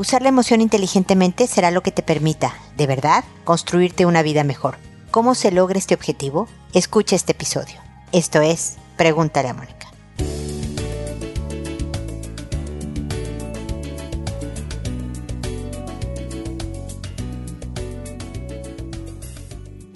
Usar la emoción inteligentemente será lo que te permita, de verdad, construirte una vida mejor. ¿Cómo se logra este objetivo? Escucha este episodio. Esto es Pregúntale a Mónica.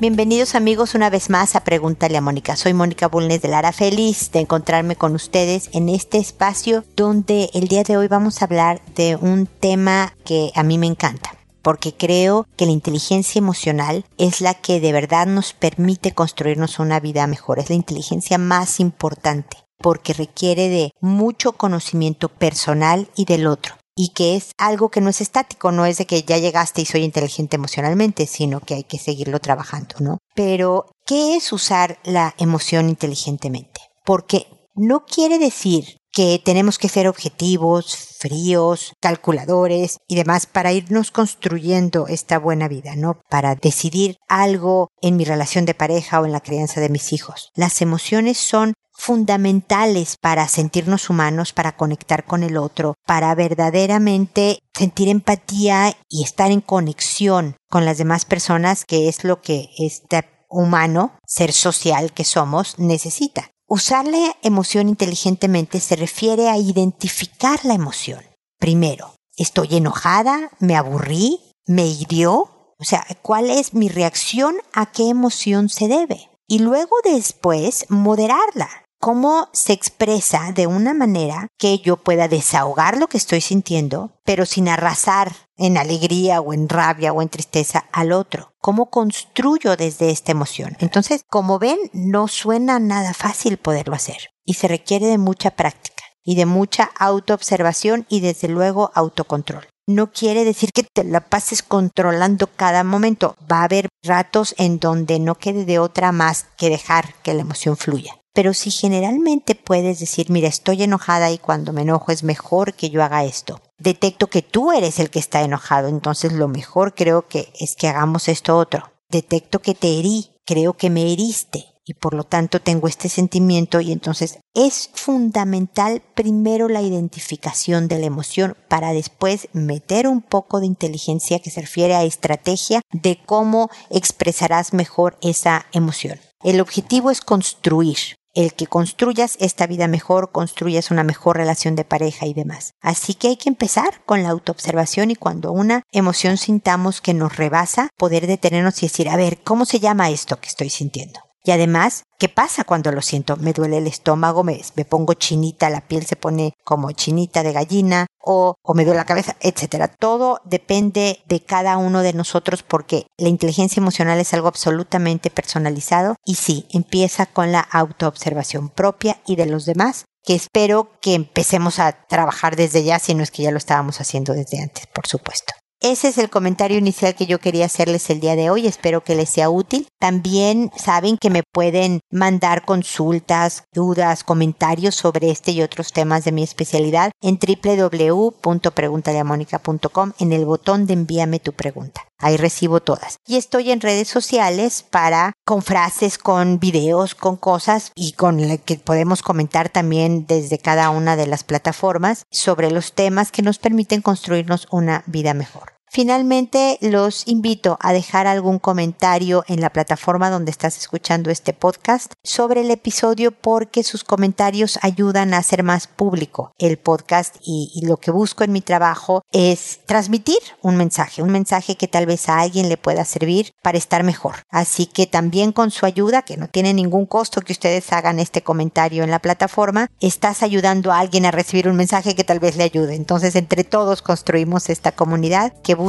Bienvenidos amigos una vez más a Pregúntale a Mónica. Soy Mónica Bulnes de Lara, feliz de encontrarme con ustedes en este espacio donde el día de hoy vamos a hablar de un tema que a mí me encanta porque creo que la inteligencia emocional es la que de verdad nos permite construirnos una vida mejor, es la inteligencia más importante porque requiere de mucho conocimiento personal y del otro y que es algo que no es estático, no es de que ya llegaste y soy inteligente emocionalmente, sino que hay que seguirlo trabajando, ¿no? Pero, ¿qué es usar la emoción inteligentemente? Porque no quiere decir que tenemos que ser objetivos, fríos, calculadores y demás para irnos construyendo esta buena vida, ¿no? Para decidir algo en mi relación de pareja o en la crianza de mis hijos. Las emociones son fundamentales para sentirnos humanos, para conectar con el otro, para verdaderamente sentir empatía y estar en conexión con las demás personas, que es lo que este humano, ser social que somos, necesita. Usar la emoción inteligentemente se refiere a identificar la emoción. Primero, ¿estoy enojada? ¿Me aburrí? ¿Me hirió? O sea, ¿cuál es mi reacción a qué emoción se debe? Y luego después moderarla cómo se expresa de una manera que yo pueda desahogar lo que estoy sintiendo, pero sin arrasar en alegría o en rabia o en tristeza al otro. ¿Cómo construyo desde esta emoción? Entonces, como ven, no suena nada fácil poderlo hacer y se requiere de mucha práctica y de mucha autoobservación y desde luego autocontrol. No quiere decir que te la pases controlando cada momento. Va a haber ratos en donde no quede de otra más que dejar que la emoción fluya. Pero si generalmente puedes decir, mira, estoy enojada y cuando me enojo es mejor que yo haga esto. Detecto que tú eres el que está enojado, entonces lo mejor creo que es que hagamos esto otro. Detecto que te herí, creo que me heriste y por lo tanto tengo este sentimiento y entonces es fundamental primero la identificación de la emoción para después meter un poco de inteligencia que se refiere a estrategia de cómo expresarás mejor esa emoción. El objetivo es construir, el que construyas esta vida mejor, construyas una mejor relación de pareja y demás. Así que hay que empezar con la autoobservación y cuando una emoción sintamos que nos rebasa, poder detenernos y decir, a ver, ¿cómo se llama esto que estoy sintiendo? Y además, ¿qué pasa cuando lo siento? Me duele el estómago, me, pongo chinita, la piel se pone como chinita de gallina o, o me duele la cabeza, etcétera. Todo depende de cada uno de nosotros porque la inteligencia emocional es algo absolutamente personalizado y sí, empieza con la autoobservación propia y de los demás que espero que empecemos a trabajar desde ya, si no es que ya lo estábamos haciendo desde antes, por supuesto. Ese es el comentario inicial que yo quería hacerles el día de hoy. Espero que les sea útil. También saben que me pueden mandar consultas, dudas, comentarios sobre este y otros temas de mi especialidad en www.preguntaleamónica.com en el botón de envíame tu pregunta. Ahí recibo todas. Y estoy en redes sociales para, con frases, con videos, con cosas y con lo que podemos comentar también desde cada una de las plataformas sobre los temas que nos permiten construirnos una vida mejor. Finalmente, los invito a dejar algún comentario en la plataforma donde estás escuchando este podcast sobre el episodio porque sus comentarios ayudan a hacer más público el podcast y, lo que busco en mi trabajo es transmitir un mensaje, un mensaje que tal vez a alguien le pueda servir para estar mejor. Así que también con su ayuda, que no tiene ningún costo que ustedes hagan este comentario en la plataforma, estás ayudando a alguien a recibir un mensaje que tal vez le ayude. Entonces, entre todos construimos esta comunidad que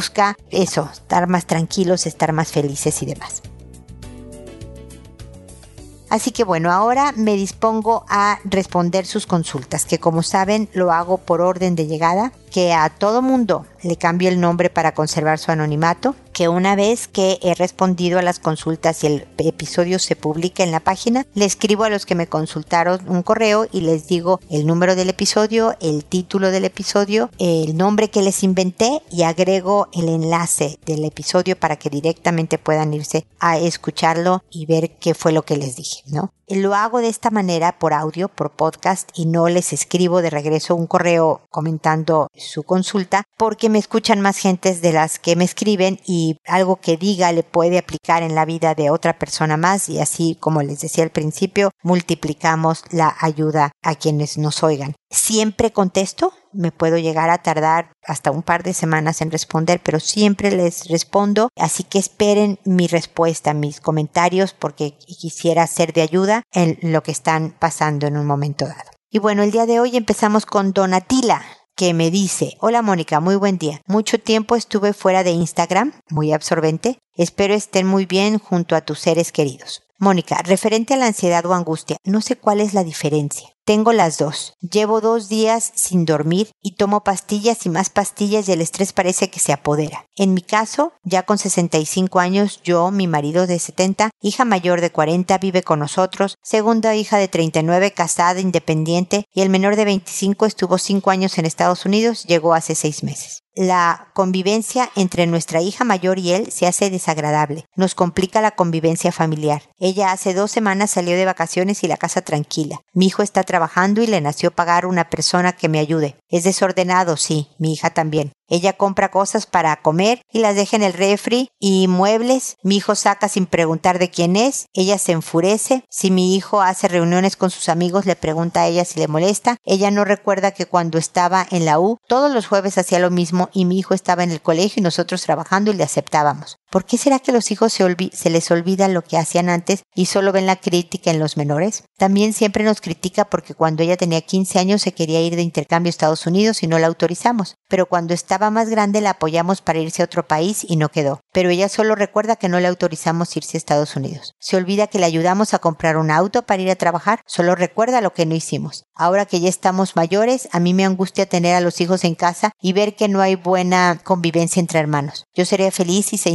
eso, estar más tranquilos, estar más felices y demás. Así que bueno, ahora me dispongo a responder sus consultas, que como saben lo hago por orden de llegada, que a todo mundo le cambio el nombre para conservar su anonimato que una vez que he respondido a las consultas y el episodio se publica en la página, le escribo a los que me consultaron un correo y les digo el número del episodio, el título del episodio, el nombre que les inventé y agrego el enlace del episodio para que directamente puedan irse a escucharlo y ver qué fue lo que les dije, ¿no? Lo hago de esta manera por audio, por podcast y no les escribo de regreso un correo comentando su consulta porque me escuchan más gentes de las que me escriben y algo que diga le puede aplicar en la vida de otra persona más y así como les decía al principio multiplicamos la ayuda a quienes nos oigan. Siempre contesto, me puedo llegar a tardar hasta un par de semanas en responder, pero siempre les respondo, así que esperen mi respuesta, mis comentarios, porque quisiera ser de ayuda en lo que están pasando en un momento dado. Y bueno, el día de hoy empezamos con Donatila que me dice, hola Mónica, muy buen día. Mucho tiempo estuve fuera de Instagram, muy absorbente. Espero estén muy bien junto a tus seres queridos. Mónica, referente a la ansiedad o angustia, no sé cuál es la diferencia. Tengo las dos. Llevo dos días sin dormir y tomo pastillas y más pastillas y el estrés parece que se apodera. En mi caso, ya con 65 años, yo, mi marido de 70, hija mayor de 40 vive con nosotros, segunda hija de 39 casada, independiente y el menor de 25 estuvo 5 años en Estados Unidos, llegó hace 6 meses la convivencia entre nuestra hija mayor y él se hace desagradable. Nos complica la convivencia familiar. Ella hace dos semanas salió de vacaciones y la casa tranquila. Mi hijo está trabajando y le nació pagar una persona que me ayude. Es desordenado, sí, mi hija también. Ella compra cosas para comer y las deja en el refri y muebles. Mi hijo saca sin preguntar de quién es. Ella se enfurece. Si mi hijo hace reuniones con sus amigos, le pregunta a ella si le molesta. Ella no recuerda que cuando estaba en la U, todos los jueves hacía lo mismo y mi hijo estaba en el colegio y nosotros trabajando y le aceptábamos. ¿Por qué será que los hijos se, se, les olvida lo que hacían antes y solo ven la crítica en los menores? También siempre nos critica porque cuando ella tenía 15 años se quería ir de intercambio a Estados Unidos y no la autorizamos, pero cuando estaba más grande la apoyamos para irse a otro país y no quedó. Pero ella solo recuerda que no le autorizamos irse a Estados Unidos. Se olvida que le ayudamos a comprar un auto para ir a trabajar, solo recuerda lo que no hicimos. Ahora que ya estamos mayores, a mí me angustia tener a los hijos en casa y ver que no hay buena convivencia entre hermanos. Yo sería feliz si se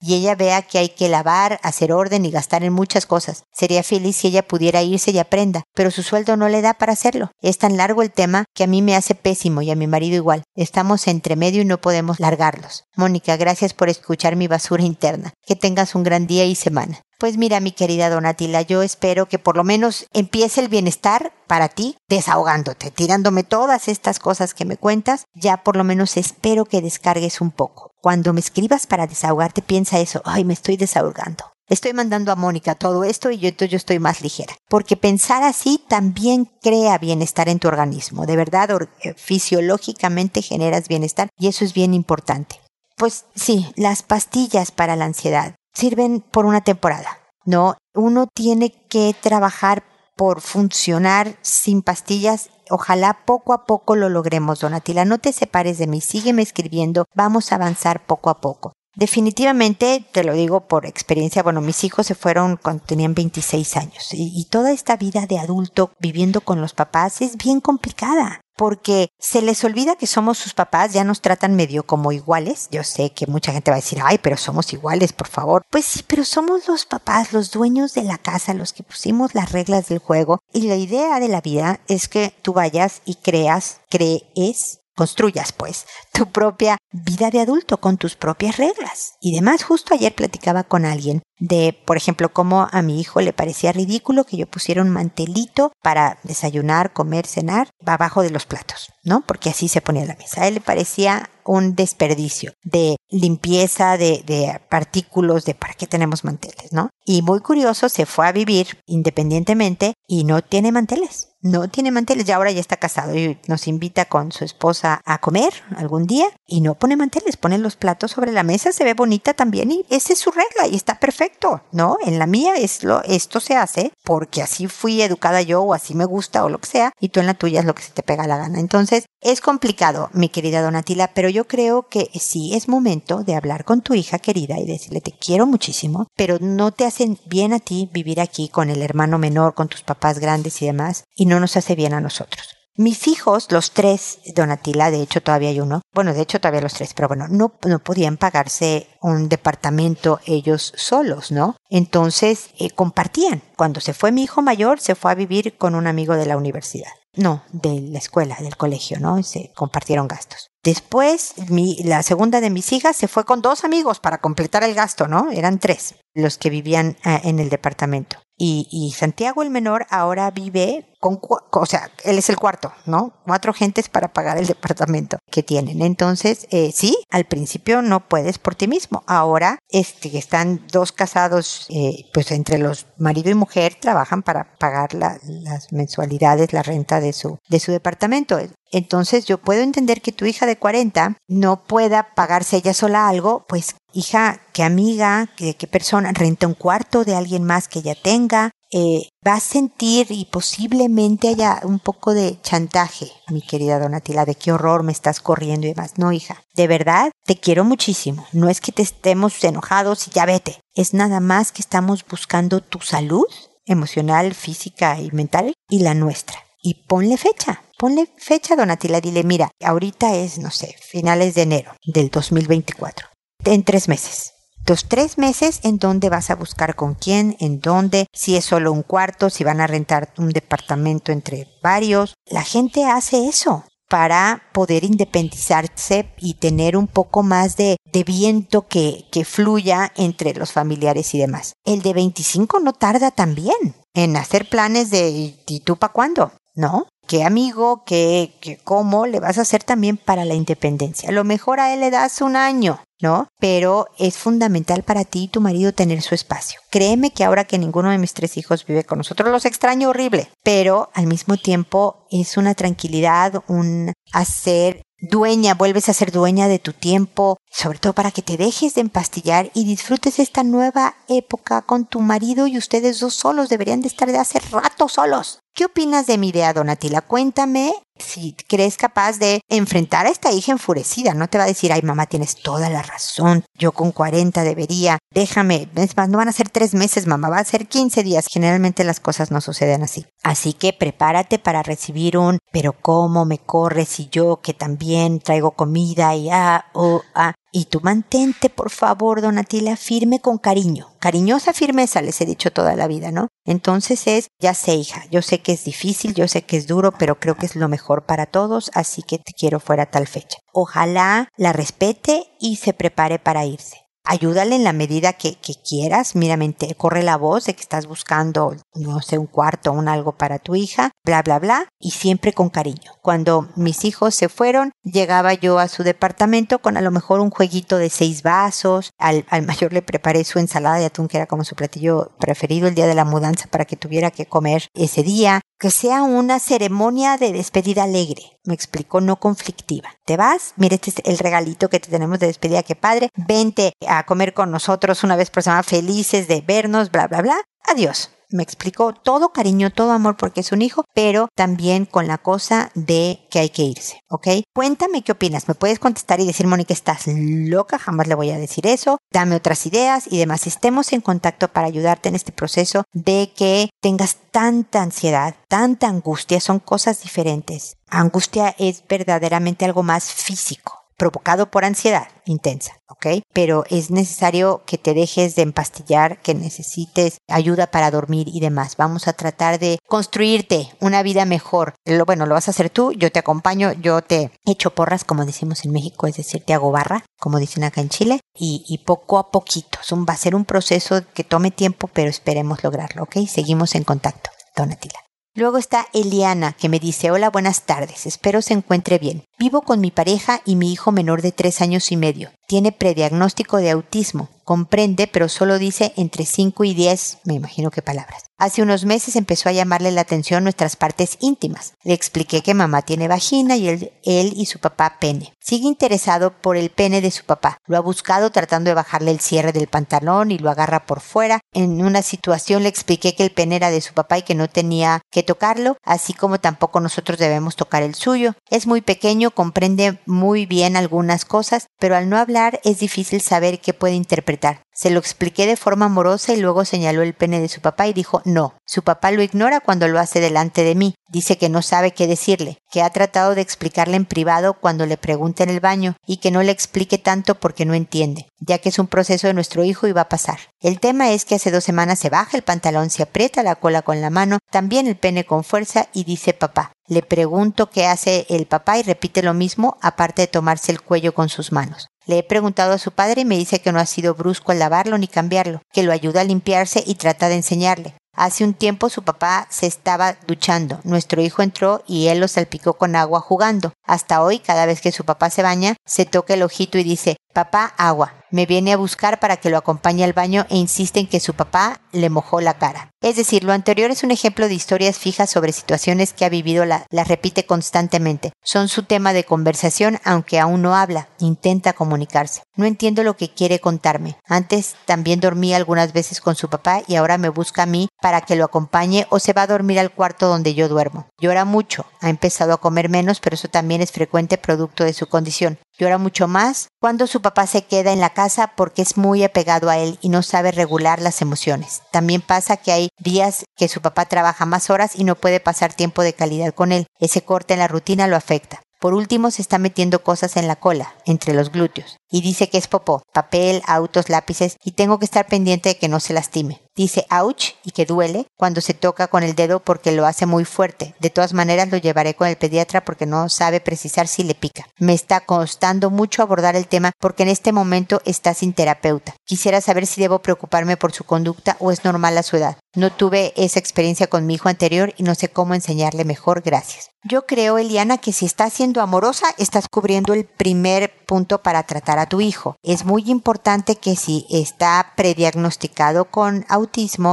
y ella vea que hay que lavar, hacer orden y gastar en muchas cosas. Sería feliz si ella pudiera irse y aprenda, pero su sueldo no le da para hacerlo. Es tan largo el tema que a mí me hace pésimo y a mi marido igual. Estamos entre medio y no podemos largarlos. Mónica, gracias por escuchar mi basura interna. Que tengas un gran día y semana. Pues mira, mi querida Donatila, yo espero que por lo menos empiece el bienestar para ti desahogándote, tirándome todas estas cosas que me cuentas. Ya por lo menos espero que descargues un poco. Cuando me escribas para desahogarte, piensa eso, ay, me estoy desahogando. Estoy mandando a Mónica todo esto y yo, yo estoy más ligera. Porque pensar así también crea bienestar en tu organismo. De verdad, eh, fisiológicamente generas bienestar y eso es bien importante. Pues sí, las pastillas para la ansiedad sirven por una temporada, ¿no? Uno tiene que trabajar por funcionar sin pastillas. Ojalá poco a poco lo logremos, Donatila. No te separes de mí, sígueme escribiendo, vamos a avanzar poco a poco. Definitivamente, te lo digo por experiencia, bueno, mis hijos se fueron cuando tenían 26 años y, y, toda esta vida de adulto viviendo con los papás es bien complicada porque se les olvida que somos sus papás, ya nos tratan medio como iguales. Yo sé que mucha gente va a decir, ay, pero somos iguales, por favor. Pues sí, pero somos los papás, los dueños de la casa, los que pusimos las reglas del juego. Y la idea de la vida es que tú vayas y creas, crees construyas pues tu propia vida de adulto con tus propias reglas. Y demás, justo ayer platicaba con alguien de, por ejemplo, cómo a mi hijo le parecía ridículo que yo pusiera un mantelito para desayunar, comer, cenar, abajo de los platos, ¿no? Porque así se ponía la mesa. A él le parecía un desperdicio de limpieza, de, de partículos, de para qué tenemos manteles, ¿no? Y muy curioso, se fue a vivir independientemente y no tiene manteles. No tiene manteles, ya ahora ya está casado y nos invita con su esposa a comer algún día y no pone manteles, pone los platos sobre la mesa, se ve bonita también y esa es su regla y está perfecto ¿no? En la mía es lo, esto se hace porque así fui educada yo o así me gusta o lo que sea, y tú en la tuya es lo que se te pega la gana. Entonces, es complicado, mi querida Donatila, pero yo creo que sí es momento de hablar con tu hija querida y decirle te quiero muchísimo, pero no te hacen bien a ti vivir aquí con el hermano menor, con tus papás grandes y demás, y no nos hace bien a nosotros. Mis hijos, los tres, Donatila, de hecho todavía hay uno, bueno, de hecho todavía los tres, pero bueno, no, no podían pagarse un departamento ellos solos, ¿no? Entonces eh, compartían. Cuando se fue mi hijo mayor, se fue a vivir con un amigo de la universidad. No, de la escuela, del colegio, ¿no? Se compartieron gastos. Después, mi, la segunda de mis hijas se fue con dos amigos para completar el gasto, ¿no? Eran tres los que vivían eh, en el departamento. Y, y, Santiago el menor ahora vive con, o sea, él es el cuarto, ¿no? Cuatro gentes para pagar el departamento que tienen. Entonces, eh, sí, al principio no puedes por ti mismo. Ahora, este, están dos casados, eh, pues entre los marido y mujer trabajan para pagar la, las mensualidades, la renta de su, de su departamento. Entonces yo puedo entender que tu hija de 40 no pueda pagarse ella sola algo, pues hija, qué amiga, qué, qué persona, renta un cuarto de alguien más que ella tenga, eh, va a sentir y posiblemente haya un poco de chantaje, mi querida Donatila, de qué horror me estás corriendo y demás. No, hija, de verdad te quiero muchísimo. No es que te estemos enojados y ya vete. Es nada más que estamos buscando tu salud emocional, física y mental y la nuestra. Y ponle fecha. Ponle fecha, Donatila. Dile, mira, ahorita es, no sé, finales de enero del 2024. En tres meses los tres meses en dónde vas a buscar con quién, en dónde, si es solo un cuarto, si van a rentar un departamento entre varios. La gente hace eso para poder independizarse y tener un poco más de, de viento que, que fluya entre los familiares y demás. El de 25 no tarda también en hacer planes de ¿y tú para cuándo? ¿No? Qué amigo, qué, qué, cómo le vas a hacer también para la independencia. A lo mejor a él le das un año, ¿no? Pero es fundamental para ti y tu marido tener su espacio. Créeme que ahora que ninguno de mis tres hijos vive con nosotros, los extraño horrible, pero al mismo tiempo es una tranquilidad, un hacer dueña, vuelves a ser dueña de tu tiempo, sobre todo para que te dejes de empastillar y disfrutes esta nueva época con tu marido y ustedes dos solos, deberían de estar de hace rato solos. ¿Qué opinas de mi idea, Donatila? Cuéntame si crees capaz de enfrentar a esta hija enfurecida. No te va a decir, ay mamá, tienes toda la razón, yo con 40 debería, déjame, es más, no van a ser tres meses, mamá, va a ser 15 días. Generalmente las cosas no suceden así. Así que prepárate para recibir un, pero ¿cómo me corres y yo que también traigo comida y ah, oh, ah? Y tú mantente, por favor, Donatila, firme con cariño. Cariñosa firmeza, les he dicho toda la vida, ¿no? Entonces es, ya sé, hija, yo sé que es difícil, yo sé que es duro, pero creo que es lo mejor para todos, así que te quiero fuera tal fecha. Ojalá la respete y se prepare para irse ayúdale en la medida que, quieras. Míramente, corre la voz de que estás buscando, no sé, un cuarto, un algo para tu hija, bla, bla, bla, y siempre con cariño. Cuando mis hijos se fueron, llegaba yo a su departamento con a lo mejor un jueguito de seis vasos. Al, al mayor le preparé su ensalada de atún, que era como su platillo preferido el día de la mudanza para que tuviera que comer ese día que sea una ceremonia de despedida alegre, me explicó, no conflictiva. Te vas, mira, este es el regalito que te tenemos de despedida, qué padre, vente a comer con nosotros una vez por semana, felices de vernos, bla, bla, bla. Adiós me explicó todo cariño, todo amor porque es un hijo, pero también con la cosa de que hay que irse, ¿ok? Cuéntame qué opinas, me puedes contestar y decir, Mónica, estás loca, jamás le voy a decir eso, dame otras ideas y demás. Estemos en contacto para ayudarte en este proceso de que tengas tanta ansiedad, tanta angustia, son cosas diferentes. Angustia es verdaderamente algo más físico provocado por ansiedad intensa, ¿ok? Pero es necesario que te dejes de empastillar, que necesites ayuda para dormir y demás. Vamos a tratar de construirte una vida mejor. Lo, bueno, lo vas a hacer tú, yo te acompaño, yo te echo porras, como decimos en México, es decir, te hago barra, como dicen acá en Chile, y, y poco a poquito. Va a ser un proceso que tome tiempo, pero esperemos lograrlo, ¿ok? Seguimos en contacto. Donatila. Luego está Eliana, que me dice, hola, buenas tardes, espero se encuentre bien. Vivo con mi pareja y mi hijo menor de tres años y medio. Tiene prediagnóstico de autismo. Comprende, pero solo dice entre 5 y 10, me imagino que palabras. Hace unos meses empezó a llamarle la atención nuestras partes íntimas. Le expliqué que mamá tiene vagina y él, él, y su papá pene. Sigue interesado por el pene de su papá. Lo ha buscado tratando de bajarle el cierre del pantalón y lo agarra por fuera. En una situación le expliqué que el pene era de su papá y que no tenía que tocarlo, así como tampoco nosotros debemos tocar el suyo. Es muy pequeño, comprende muy bien algunas cosas, pero al no hablar es difícil saber qué puede interpretar Se lo expliqué de forma amorosa y luego señaló el pene de su papá y dijo no. Su papá lo ignora cuando lo hace delante de mí. Dice que no sabe qué decirle, que ha tratado de explicarle en privado cuando le pregunta en el baño y que no le explique tanto porque no entiende, ya que es un proceso de nuestro hijo y va a pasar. El tema es que hace dos semanas se baja el pantalón, se aprieta la cola con la mano, también el pene con fuerza y dice papá. Le pregunto qué hace el papá y repite lo mismo, aparte de tomarse el cuello con sus manos. Le he preguntado a su padre y me dice que no ha sido brusco al lavarlo ni cambiarlo, que lo ayuda a limpiarse y trata de enseñarle. Hace un tiempo su papá se estaba duchando. Nuestro hijo entró y él lo salpicó con agua jugando. Hasta hoy, cada vez que su papá se baña, se toca el ojito y dice, papá, agua. Me viene a buscar para que lo acompañe al baño e insiste en que su papá le mojó la cara. Es decir, lo anterior es un ejemplo de historias fijas sobre situaciones que ha vivido, la, repite constantemente. Son su tema de conversación, aunque aún no habla, intenta comunicarse. No entiendo lo que quiere contarme. Antes también dormía algunas veces con su papá y ahora me busca a mí que lo acompañe o se va a dormir al cuarto donde yo duermo. Llora mucho, ha empezado a comer menos, pero eso también es frecuente producto de su condición. Llora mucho más cuando su papá se queda en la casa porque es muy apegado a él y no sabe regular las emociones. También pasa que hay días que su papá trabaja más horas y no puede pasar tiempo de calidad con él. Ese corte en la rutina lo afecta. Por último, se está metiendo cosas en la cola, entre los glúteos, y dice que es popó, papel, autos, lápices, y tengo que estar pendiente de que no se lastime. Dice ouch y que duele cuando se toca con el dedo porque lo hace muy fuerte. De todas maneras lo llevaré con el pediatra porque no sabe precisar si le pica. Me está costando mucho abordar el tema porque en este momento está sin terapeuta. Quisiera saber si debo preocuparme por su conducta o es normal a su edad. No tuve esa experiencia con mi hijo anterior y no sé cómo enseñarle mejor. Gracias. Yo creo, Eliana, que si estás siendo amorosa, estás cubriendo el primer punto para tratar a tu hijo. Es muy importante que si está prediagnosticado con autismo,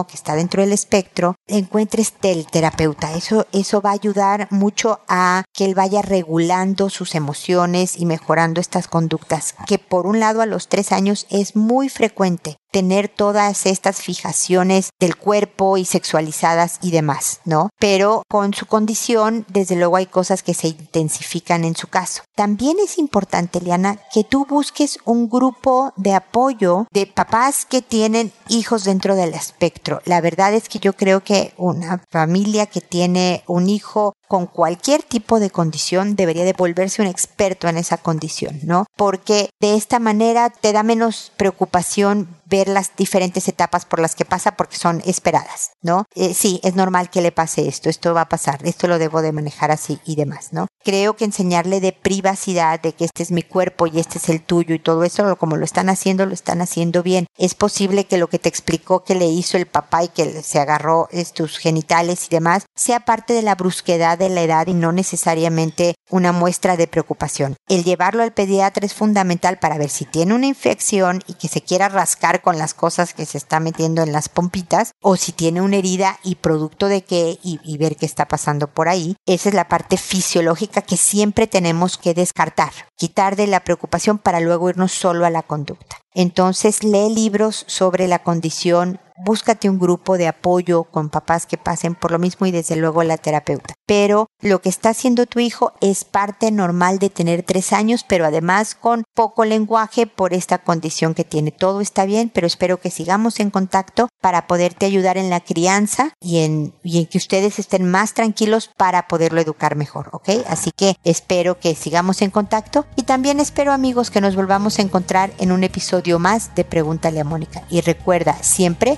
que está dentro del espectro, encuentres el terapeuta. Eso, eso va a ayudar mucho a que él vaya regulando sus emociones y mejorando estas conductas, que por un lado a los tres años es muy frecuente tener todas estas fijaciones del cuerpo y sexualizadas y demás, ¿no? Pero con su condición, desde luego hay cosas que se intensifican en su caso. También es importante, Liana, que tú busques un grupo de apoyo de papás que tienen hijos dentro del espectro. La verdad es que yo creo que una familia que tiene un hijo con cualquier tipo de condición debería de volverse un experto en esa condición, ¿no? Porque de esta manera te da menos preocupación ver las diferentes etapas por las que pasa porque son esperadas, ¿no? Eh, sí, es normal que le pase esto, esto va a pasar, esto lo debo de manejar así y demás, ¿no? Creo que enseñarle de privacidad, de que este es mi cuerpo y este es el tuyo y todo eso, como lo están haciendo, lo están haciendo bien. Es posible que lo que te explicó que le hizo el papá y que se agarró tus genitales y demás, sea parte de la brusquedad de la edad y no necesariamente una muestra de preocupación. El llevarlo al pediatra es fundamental para ver si tiene una infección y que se quiera rascar con las cosas que se está metiendo en las pompitas o si tiene una herida y producto de qué y, y ver qué está pasando por ahí. Esa es la parte fisiológica que siempre tenemos que descartar, quitar de la preocupación para luego irnos solo a la conducta. Entonces lee libros sobre la condición búscate un grupo de apoyo con papás que pasen por lo mismo y desde luego la terapeuta. Pero lo que está haciendo tu hijo es parte normal de tener tres años, pero además con poco lenguaje por esta condición que tiene. Todo está bien, pero espero que sigamos en contacto para poderte ayudar en la crianza y en, que ustedes estén más tranquilos para poderlo educar mejor, ¿ok? Así que espero que sigamos en contacto y también espero amigos que nos volvamos a encontrar en un episodio más de Pregúntale a Mónica. Y recuerda, siempre